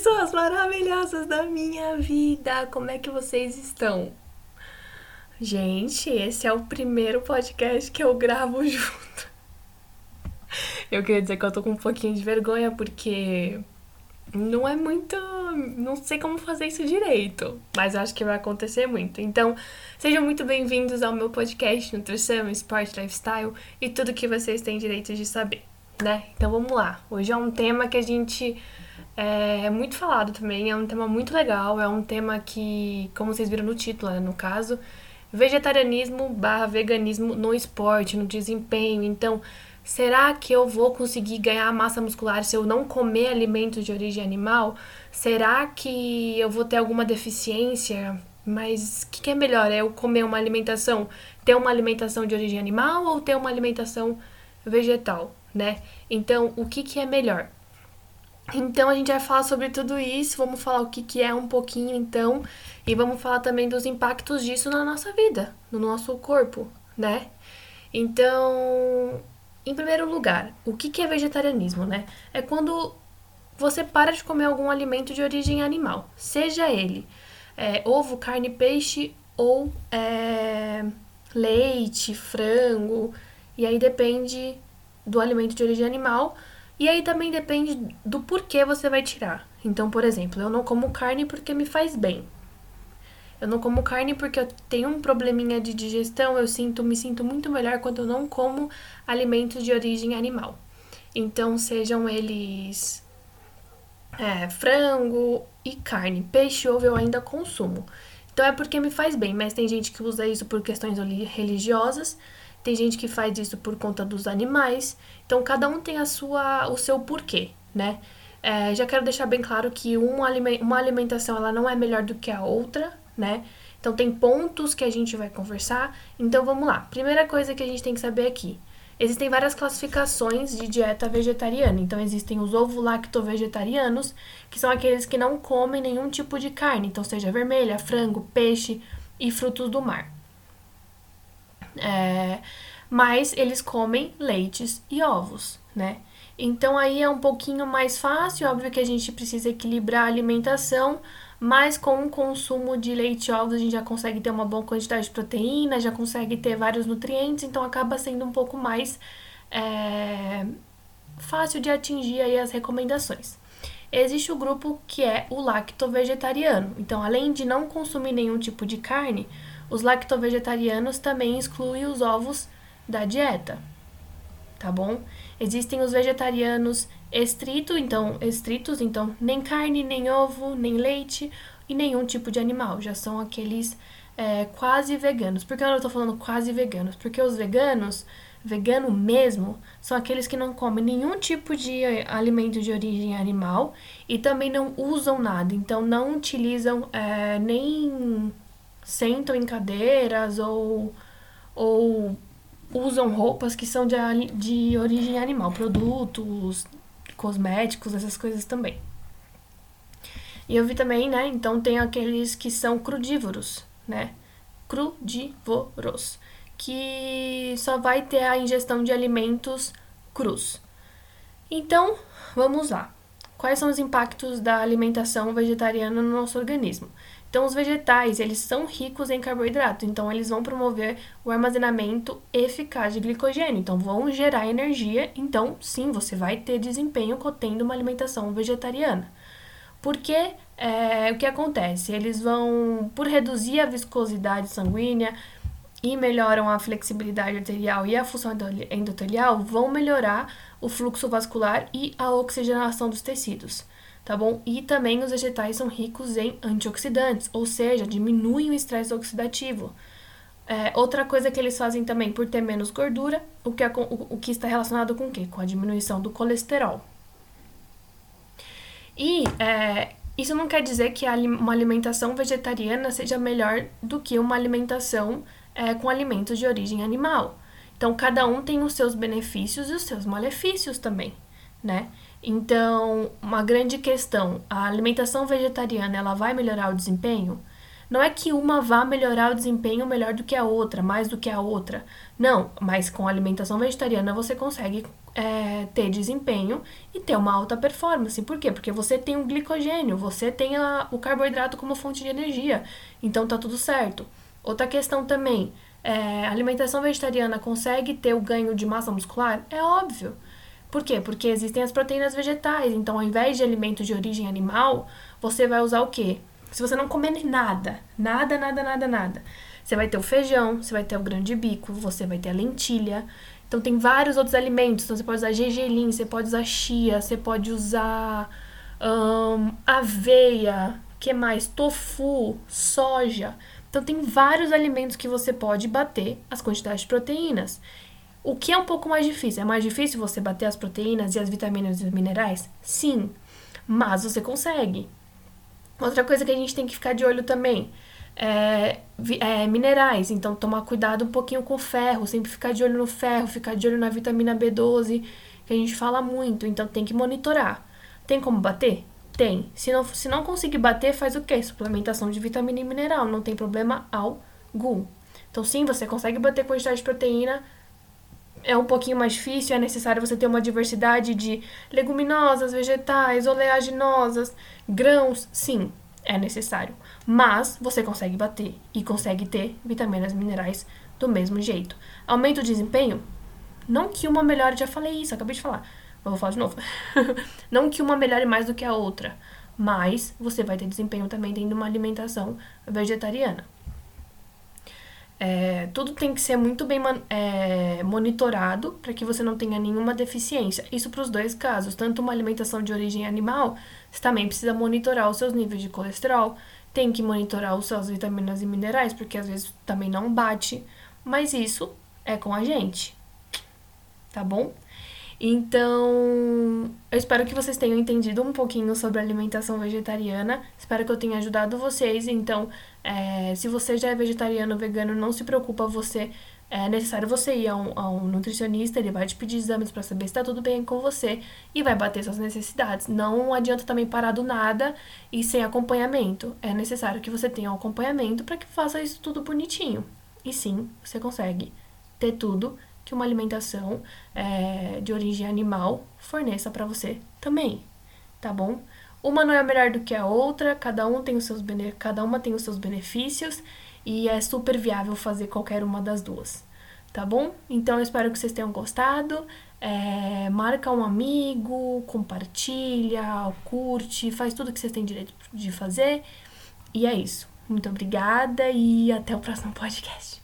pessoas maravilhosas da minha vida! Como é que vocês estão? Gente, esse é o primeiro podcast que eu gravo junto. Eu queria dizer que eu tô com um pouquinho de vergonha porque não é muito. Não sei como fazer isso direito, mas acho que vai acontecer muito. Então, sejam muito bem-vindos ao meu podcast Nutrição, Esporte, Lifestyle e tudo que vocês têm direito de saber, né? Então vamos lá. Hoje é um tema que a gente é, é muito falado também, é um tema muito legal, é um tema que, como vocês viram no título, né, no caso, vegetarianismo barra veganismo no esporte, no desempenho. Então, será que eu vou conseguir ganhar massa muscular se eu não comer alimentos de origem animal? Será que eu vou ter alguma deficiência? Mas o que, que é melhor? É eu comer uma alimentação, ter uma alimentação de origem animal ou ter uma alimentação vegetal, né? Então, o que, que é melhor? Então a gente vai falar sobre tudo isso, vamos falar o que, que é um pouquinho então, e vamos falar também dos impactos disso na nossa vida, no nosso corpo, né? Então, em primeiro lugar, o que, que é vegetarianismo, né? É quando você para de comer algum alimento de origem animal, seja ele é, ovo, carne, peixe ou é, leite, frango, e aí depende do alimento de origem animal e aí também depende do porquê você vai tirar. Então, por exemplo, eu não como carne porque me faz bem. Eu não como carne porque eu tenho um probleminha de digestão, eu sinto, me sinto muito melhor quando eu não como alimentos de origem animal. Então, sejam eles é, frango e carne, peixe, ovo eu ainda consumo. Então é porque me faz bem, mas tem gente que usa isso por questões religiosas tem gente que faz isso por conta dos animais. Então, cada um tem a sua, o seu porquê, né? É, já quero deixar bem claro que um, uma alimentação ela não é melhor do que a outra, né? Então, tem pontos que a gente vai conversar. Então, vamos lá. Primeira coisa que a gente tem que saber aqui. Existem várias classificações de dieta vegetariana. Então, existem os ovo-lacto-vegetarianos, que são aqueles que não comem nenhum tipo de carne, então seja vermelha, frango, peixe e frutos do mar. É, mas eles comem leites e ovos, né? Então aí é um pouquinho mais fácil, óbvio que a gente precisa equilibrar a alimentação, mas com o consumo de leite e ovos a gente já consegue ter uma boa quantidade de proteína, já consegue ter vários nutrientes, então acaba sendo um pouco mais é, fácil de atingir aí as recomendações. Existe o grupo que é o lacto-vegetariano, então além de não consumir nenhum tipo de carne, os lactovegetarianos também excluem os ovos da dieta, tá bom? Existem os vegetarianos estrito, então, estritos, então nem carne, nem ovo, nem leite e nenhum tipo de animal. Já são aqueles é, quase veganos. Por que eu tô falando quase veganos? Porque os veganos, vegano mesmo, são aqueles que não comem nenhum tipo de alimento de origem animal e também não usam nada. Então, não utilizam é, nem sentam em cadeiras ou, ou usam roupas que são de, de origem animal, produtos, cosméticos, essas coisas também. E eu vi também, né? Então tem aqueles que são crudívoros, né? Crudívoros, que só vai ter a ingestão de alimentos crus. Então, vamos lá. Quais são os impactos da alimentação vegetariana no nosso organismo? Então, os vegetais, eles são ricos em carboidrato, então eles vão promover o armazenamento eficaz de glicogênio, então vão gerar energia, então sim, você vai ter desempenho tendo uma alimentação vegetariana. Porque é, o que acontece? Eles vão, por reduzir a viscosidade sanguínea e melhoram a flexibilidade arterial e a função endotelial, vão melhorar o fluxo vascular e a oxigenação dos tecidos tá bom? E também os vegetais são ricos em antioxidantes, ou seja, diminuem o estresse oxidativo. É, outra coisa que eles fazem também, por ter menos gordura, o que, é, o, o que está relacionado com o quê? Com a diminuição do colesterol. E é, isso não quer dizer que uma alimentação vegetariana seja melhor do que uma alimentação é, com alimentos de origem animal. Então, cada um tem os seus benefícios e os seus malefícios também, né? Então, uma grande questão, a alimentação vegetariana, ela vai melhorar o desempenho? Não é que uma vá melhorar o desempenho melhor do que a outra, mais do que a outra. Não, mas com a alimentação vegetariana você consegue é, ter desempenho e ter uma alta performance. Por quê? Porque você tem o glicogênio, você tem a, o carboidrato como fonte de energia. Então tá tudo certo. Outra questão também, é, alimentação vegetariana consegue ter o ganho de massa muscular? É óbvio. Por quê? Porque existem as proteínas vegetais. Então, ao invés de alimentos de origem animal, você vai usar o quê? Se você não comer nada, nada, nada, nada, nada, você vai ter o feijão, você vai ter o grande bico, você vai ter a lentilha. Então, tem vários outros alimentos. Então, você pode usar gergelim, você pode usar chia, você pode usar um, aveia, que mais? Tofu, soja. Então, tem vários alimentos que você pode bater as quantidades de proteínas. O que é um pouco mais difícil? É mais difícil você bater as proteínas e as vitaminas e os minerais? Sim, mas você consegue. Outra coisa que a gente tem que ficar de olho também é, é, minerais, então tomar cuidado um pouquinho com o ferro, sempre ficar de olho no ferro, ficar de olho na vitamina B12, que a gente fala muito, então tem que monitorar. Tem como bater? Tem. Se não, se não conseguir bater, faz o quê? Suplementação de vitamina e mineral, não tem problema algum. Então, sim, você consegue bater quantidade de proteína é um pouquinho mais difícil, é necessário você ter uma diversidade de leguminosas, vegetais, oleaginosas, grãos, sim, é necessário. Mas você consegue bater e consegue ter vitaminas minerais do mesmo jeito. Aumenta o desempenho? Não que uma melhore, já falei isso, acabei de falar. Mas vou falar de novo. Não que uma melhore mais do que a outra, mas você vai ter desempenho também tendo uma alimentação vegetariana. É, tudo tem que ser muito bem é, monitorado para que você não tenha nenhuma deficiência. Isso para os dois casos, tanto uma alimentação de origem animal, você também precisa monitorar os seus níveis de colesterol, tem que monitorar os seus vitaminas e minerais, porque às vezes também não bate, mas isso é com a gente, tá bom? Então, eu espero que vocês tenham entendido um pouquinho sobre alimentação vegetariana. Espero que eu tenha ajudado vocês. Então, é, se você já é vegetariano ou vegano, não se preocupa, você é necessário você ir a um, a um nutricionista, ele vai te pedir exames para saber se está tudo bem com você e vai bater suas necessidades. Não adianta também parar do nada e sem acompanhamento. É necessário que você tenha um acompanhamento para que faça isso tudo bonitinho. E sim, você consegue ter tudo que uma alimentação é, de origem animal forneça para você também, tá bom? Uma não é melhor do que a outra, cada um tem os seus cada uma tem os seus benefícios e é super viável fazer qualquer uma das duas, tá bom? Então eu espero que vocês tenham gostado. É, marca um amigo, compartilha, curte, faz tudo que vocês têm direito de fazer. E é isso. Muito obrigada e até o próximo podcast.